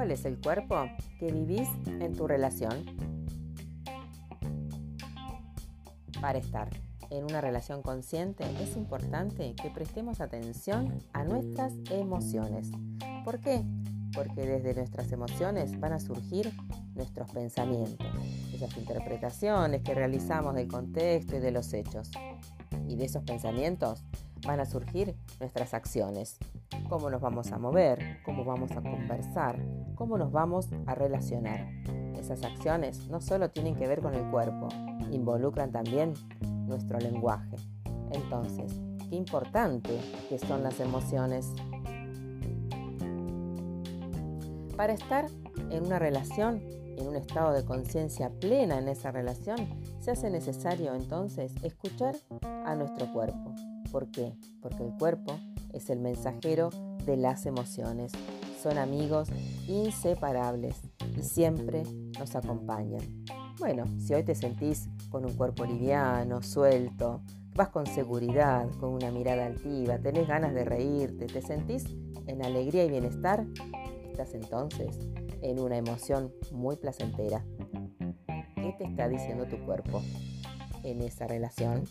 es el cuerpo que vivís en tu relación? Para estar en una relación consciente es importante que prestemos atención a nuestras emociones. ¿Por qué? Porque desde nuestras emociones van a surgir nuestros pensamientos, esas interpretaciones que realizamos del contexto y de los hechos. Y de esos pensamientos van a surgir nuestras acciones. Cómo nos vamos a mover, cómo vamos a conversar, cómo nos vamos a relacionar. Esas acciones no solo tienen que ver con el cuerpo, involucran también nuestro lenguaje. Entonces, qué importante que son las emociones. Para estar en una relación, en un estado de conciencia plena en esa relación, se hace necesario entonces escuchar a nuestro cuerpo. ¿Por qué? Porque el cuerpo es el mensajero de las emociones. Son amigos inseparables y siempre nos acompañan. Bueno, si hoy te sentís con un cuerpo liviano, suelto, vas con seguridad, con una mirada altiva, tenés ganas de reírte, te sentís en alegría y bienestar, estás entonces en una emoción muy placentera. ¿Qué te está diciendo tu cuerpo en esa relación?